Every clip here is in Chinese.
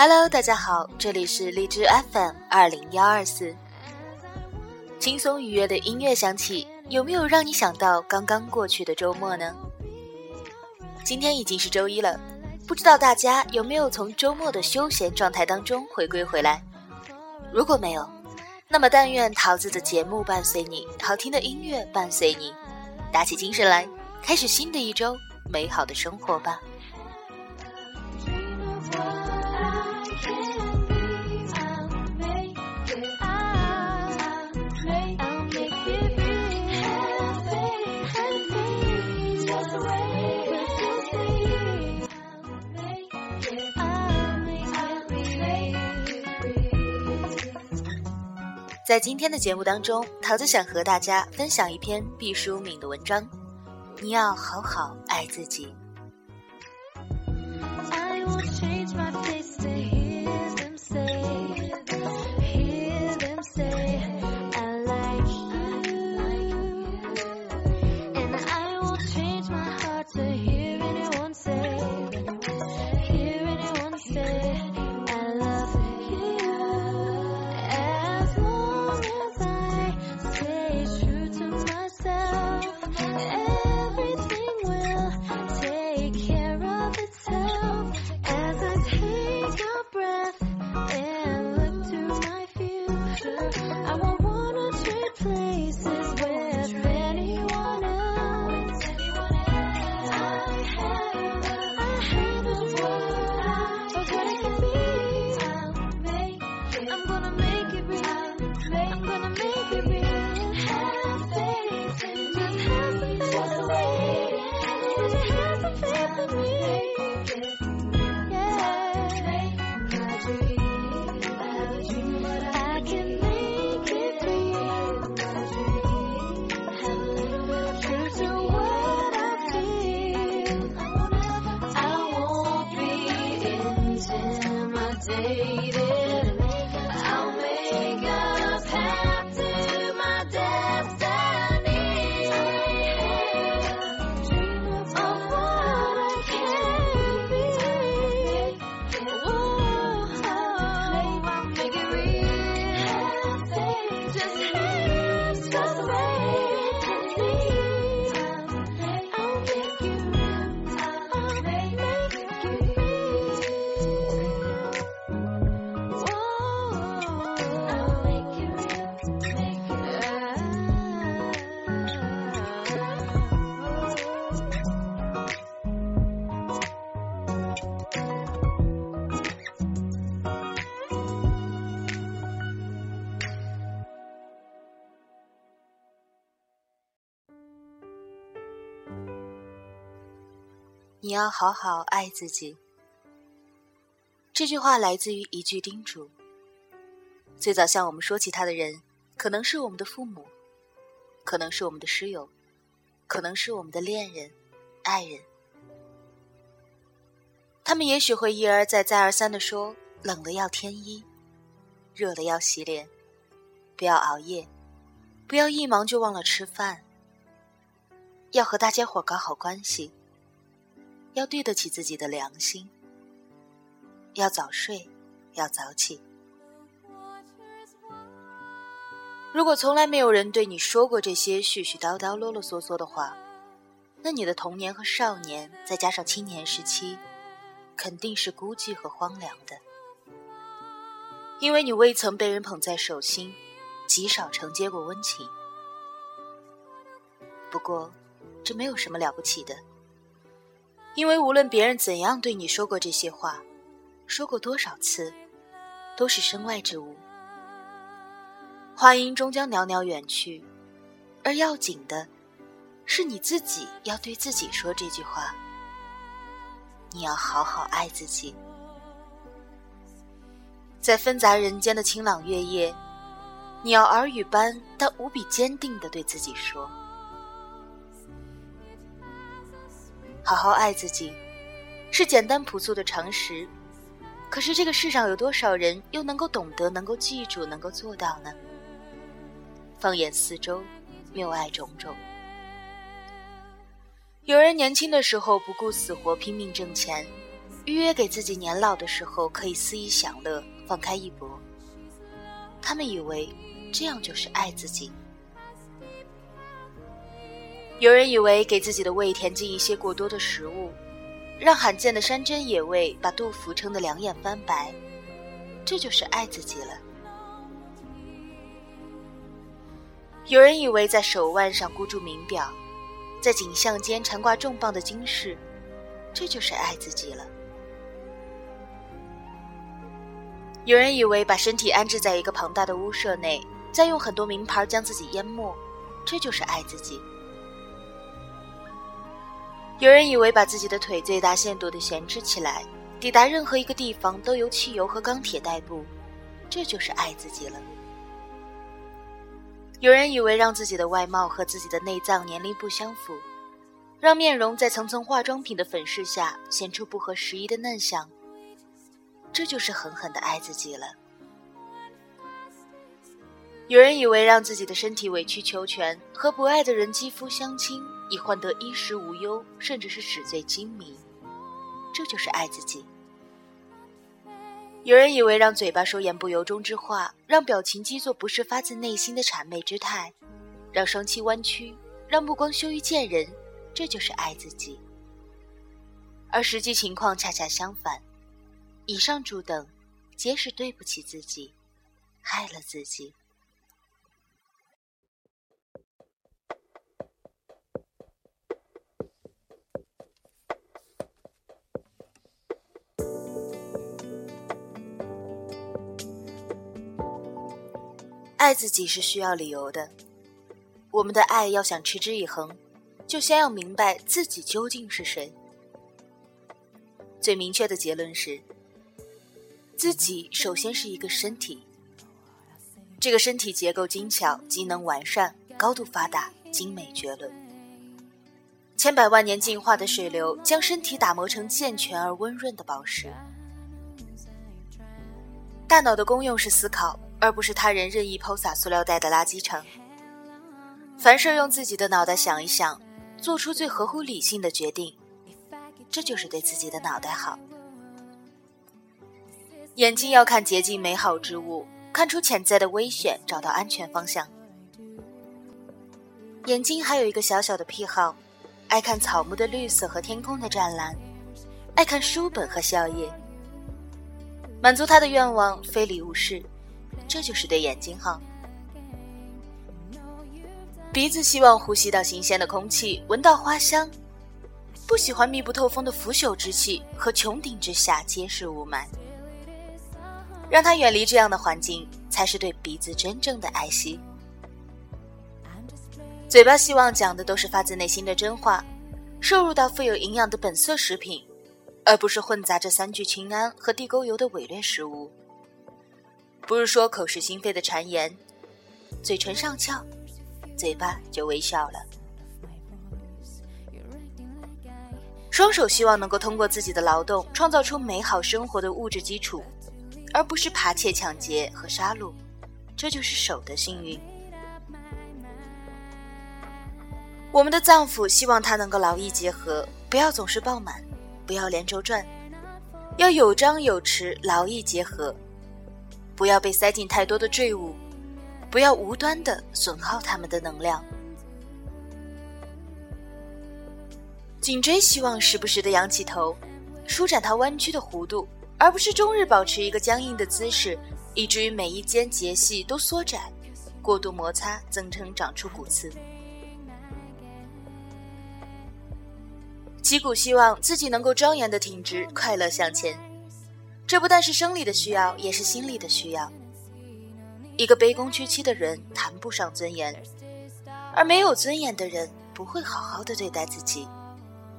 Hello，大家好，这里是荔枝 FM 二零幺二四，轻松愉悦的音乐响起，有没有让你想到刚刚过去的周末呢？今天已经是周一了，不知道大家有没有从周末的休闲状态当中回归回来？如果没有，那么但愿桃子的节目伴随你，好听的音乐伴随你，打起精神来，开始新的一周美好的生活吧。在今天的节目当中，桃子想和大家分享一篇毕淑敏的文章。你要好好爱自己。You. 你要好好爱自己。这句话来自于一句叮嘱。最早向我们说起他的人，可能是我们的父母，可能是我们的师友，可能是我们的恋人、爱人。他们也许会一而再、再而三的说：冷了要添衣，热了要洗脸，不要熬夜，不要一忙就忘了吃饭，要和大家伙搞好关系。要对得起自己的良心，要早睡，要早起。如果从来没有人对你说过这些絮絮叨叨、啰啰嗦嗦的话，那你的童年和少年，再加上青年时期，肯定是孤寂和荒凉的，因为你未曾被人捧在手心，极少承接过温情。不过，这没有什么了不起的。因为无论别人怎样对你说过这些话，说过多少次，都是身外之物。话音终将袅袅远去，而要紧的，是你自己要对自己说这句话。你要好好爱自己，在纷杂人间的清朗月夜，你要耳语般但无比坚定的对自己说。好好爱自己，是简单朴素的常识。可是这个世上有多少人又能够懂得、能够记住、能够做到呢？放眼四周，谬爱种种。有人年轻的时候不顾死活拼命挣钱，预约给自己年老的时候可以肆意享乐，放开一搏。他们以为这样就是爱自己。有人以为给自己的胃填进一些过多的食物，让罕见的山珍野味把杜甫撑得两眼翻白，这就是爱自己了。有人以为在手腕上箍住名表，在颈项间缠挂重磅的金饰，这就是爱自己了。有人以为把身体安置在一个庞大的屋舍内，再用很多名牌将自己淹没，这就是爱自己。有人以为把自己的腿最大限度的闲置起来，抵达任何一个地方都由汽油和钢铁代步，这就是爱自己了。有人以为让自己的外貌和自己的内脏年龄不相符，让面容在层层化妆品的粉饰下显出不合时宜的嫩相，这就是狠狠的爱自己了。有人以为让自己的身体委曲求全，和不爱的人肌肤相亲。以换得衣食无忧，甚至是纸醉金迷，这就是爱自己。有人以为让嘴巴说言不由衷之话，让表情肌做不是发自内心的谄媚之态，让双膝弯曲，让目光羞于见人，这就是爱自己。而实际情况恰恰相反，以上诸等，皆是对不起自己，害了自己。爱自己是需要理由的，我们的爱要想持之以恒，就先要明白自己究竟是谁。最明确的结论是，自己首先是一个身体，这个身体结构精巧、机能完善、高度发达、精美绝伦。千百万年进化的水流将身体打磨成健全而温润的宝石。大脑的功用是思考。而不是他人任意抛洒塑料袋的垃圾场。凡事用自己的脑袋想一想，做出最合乎理性的决定，这就是对自己的脑袋好。眼睛要看洁净美好之物，看出潜在的危险，找到安全方向。眼睛还有一个小小的癖好，爱看草木的绿色和天空的湛蓝，爱看书本和笑靥。满足他的愿望，非礼勿视。这就是对眼睛好。鼻子希望呼吸到新鲜的空气，闻到花香，不喜欢密不透风的腐朽之气和穹顶之下皆是雾霾。让他远离这样的环境，才是对鼻子真正的爱惜。嘴巴希望讲的都是发自内心的真话，摄入到富有营养的本色食品，而不是混杂着三聚氰胺和地沟油的伪劣食物。不是说口是心非的谗言，嘴唇上翘，嘴巴就微笑了。双手希望能够通过自己的劳动创造出美好生活的物质基础，而不是扒窃、抢劫和杀戮，这就是手的幸运。我们的脏腑希望它能够劳逸结合，不要总是爆满，不要连轴转，要有张有弛，劳逸结合。不要被塞进太多的坠物，不要无端的损耗他们的能量。颈椎希望时不时的仰起头，舒展它弯曲的弧度，而不是终日保持一个僵硬的姿势，以至于每一间节隙都缩窄，过度摩擦增生长出骨刺。脊骨希望自己能够庄严的挺直，快乐向前。这不但是生理的需要，也是心理的需要。一个卑躬屈膝的人谈不上尊严，而没有尊严的人不会好好的对待自己，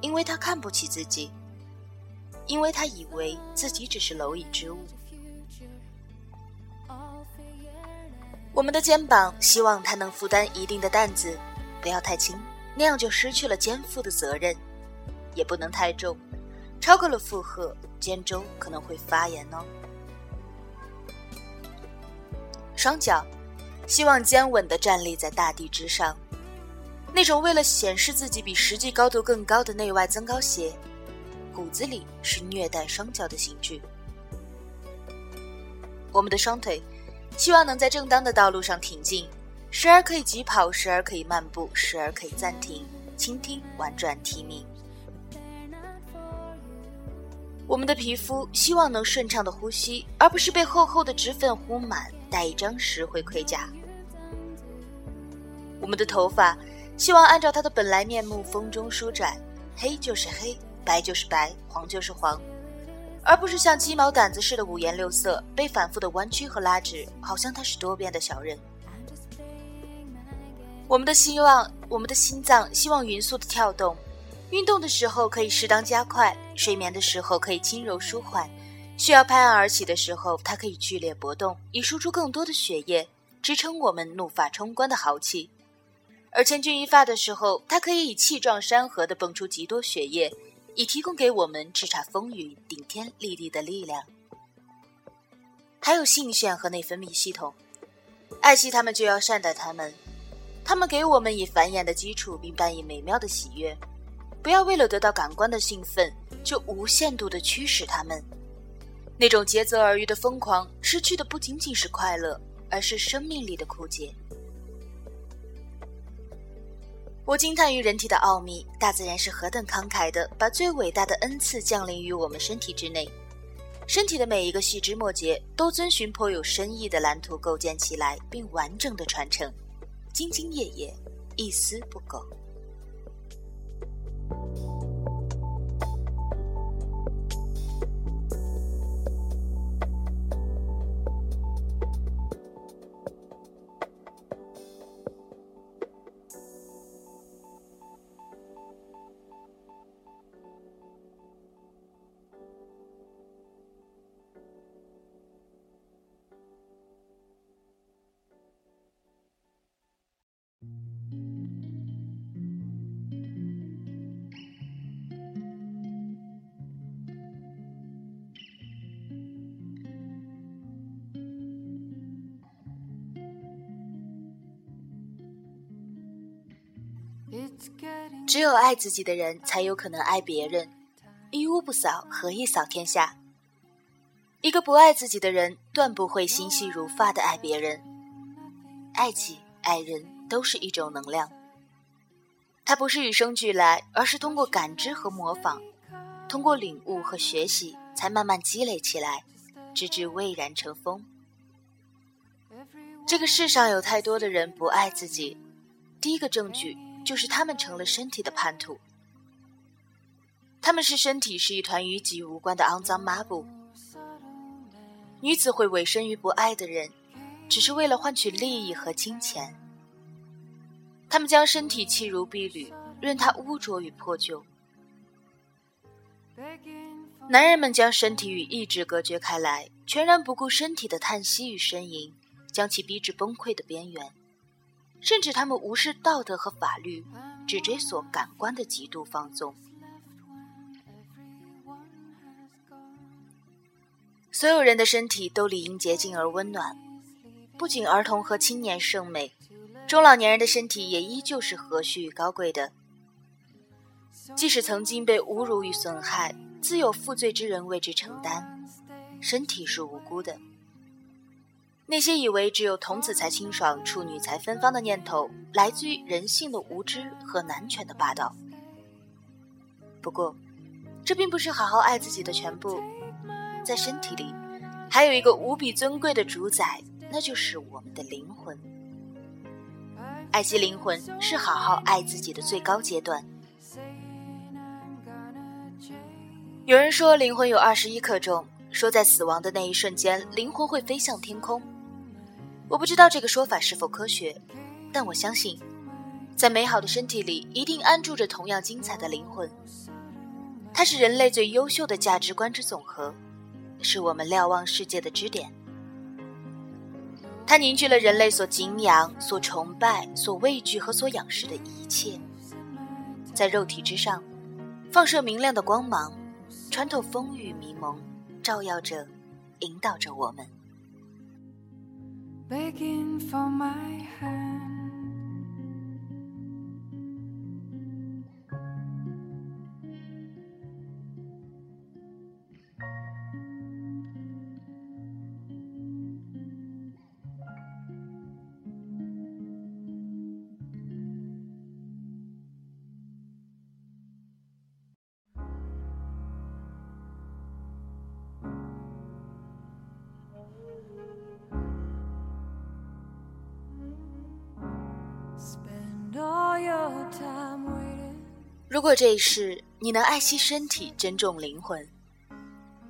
因为他看不起自己，因为他以为自己只是蝼蚁之物。我们的肩膀希望它能负担一定的担子，不要太轻，那样就失去了肩负的责任；也不能太重，超过了负荷。肩周可能会发炎哦。双脚，希望坚稳的站立在大地之上。那种为了显示自己比实际高度更高的内外增高鞋，骨子里是虐待双脚的刑具。我们的双腿，希望能在正当的道路上挺进，时而可以疾跑，时而可以漫步，时而可以暂停，倾听，婉转啼鸣。我们的皮肤希望能顺畅的呼吸，而不是被厚厚的脂粉糊满，带一张石灰盔甲。我们的头发希望按照它的本来面目风中舒展，黑就是黑，白就是白，黄就是黄，而不是像鸡毛掸子似的五颜六色，被反复的弯曲和拉直，好像它是多变的小人。我们的希望，我们的心脏希望匀速的跳动。运动的时候可以适当加快，睡眠的时候可以轻柔舒缓，需要拍案而起的时候，它可以剧烈搏动，以输出更多的血液，支撑我们怒发冲冠的豪气；而千钧一发的时候，它可以以气壮山河的蹦出极多血液，以提供给我们叱咤风云、顶天立地的力量。还有性腺和内分泌系统，爱惜它们就要善待它们，它们给我们以繁衍的基础，并伴以美妙的喜悦。不要为了得到感官的兴奋，就无限度的驱使他们。那种竭泽而渔的疯狂，失去的不仅仅是快乐，而是生命力的枯竭。我惊叹于人体的奥秘，大自然是何等慷慨的，把最伟大的恩赐降临于我们身体之内。身体的每一个细枝末节，都遵循颇有深意的蓝图构建起来，并完整的传承，兢兢业业，一丝不苟。只有爱自己的人，才有可能爱别人。一屋不扫，何以扫天下？一个不爱自己的人，断不会心细如发的爱别人。爱己、爱人，都是一种能量。它不是与生俱来，而是通过感知和模仿，通过领悟和学习，才慢慢积累起来，直至蔚然成风。这个世上有太多的人不爱自己，第一个证据。就是他们成了身体的叛徒，他们是身体是一团与己无关的肮脏抹布。女子会委身于不爱的人，只是为了换取利益和金钱。他们将身体弃如敝履，任它污浊与破旧。男人们将身体与意志隔绝开来，全然不顾身体的叹息与呻吟，将其逼至崩溃的边缘。甚至他们无视道德和法律，只追索感官的极度放纵。所有人的身体都理应洁净而温暖，不仅儿童和青年圣美，中老年人的身体也依旧是和煦与高贵的。即使曾经被侮辱与损害，自有负罪之人为之承担，身体是无辜的。那些以为只有童子才清爽、处女才芬芳的念头，来自于人性的无知和男权的霸道。不过，这并不是好好爱自己的全部。在身体里，还有一个无比尊贵的主宰，那就是我们的灵魂。爱惜灵魂，是好好爱自己的最高阶段。有人说，灵魂有二十一克重，说在死亡的那一瞬间，灵魂会飞向天空。我不知道这个说法是否科学，但我相信，在美好的身体里一定安住着同样精彩的灵魂。它是人类最优秀的价值观之总和，是我们瞭望世界的支点。它凝聚了人类所敬仰、所崇拜、所畏惧和所仰视的一切，在肉体之上，放射明亮的光芒，穿透风雨迷蒙，照耀着，引导着我们。Begging for my hand. 如果这一世你能爱惜身体、珍重灵魂，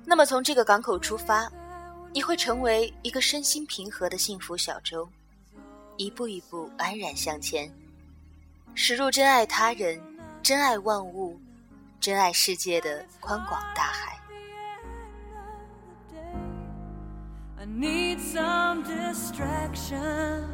那么从这个港口出发，你会成为一个身心平和的幸福小舟，一步一步安然向前，驶入真爱他人、真爱万物、真爱世界的宽广大海。So tied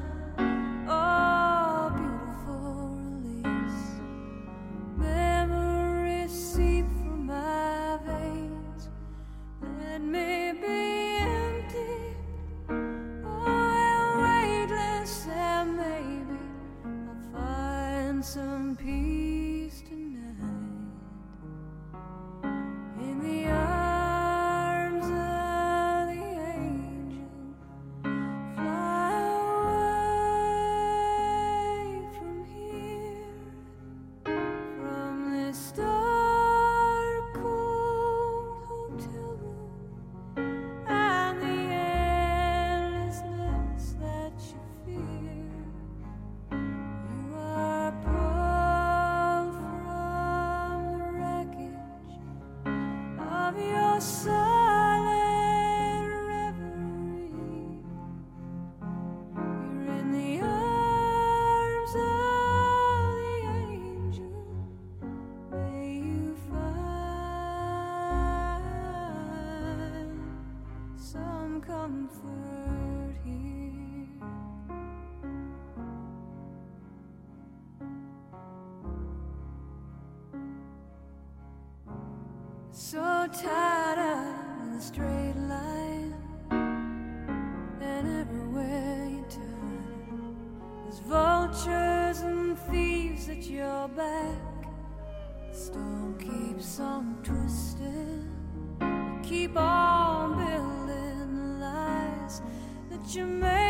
up in a straight line, and everywhere you turn, there's vultures and thieves at your back. The storm keeps on twisting, keep on building the lies that you make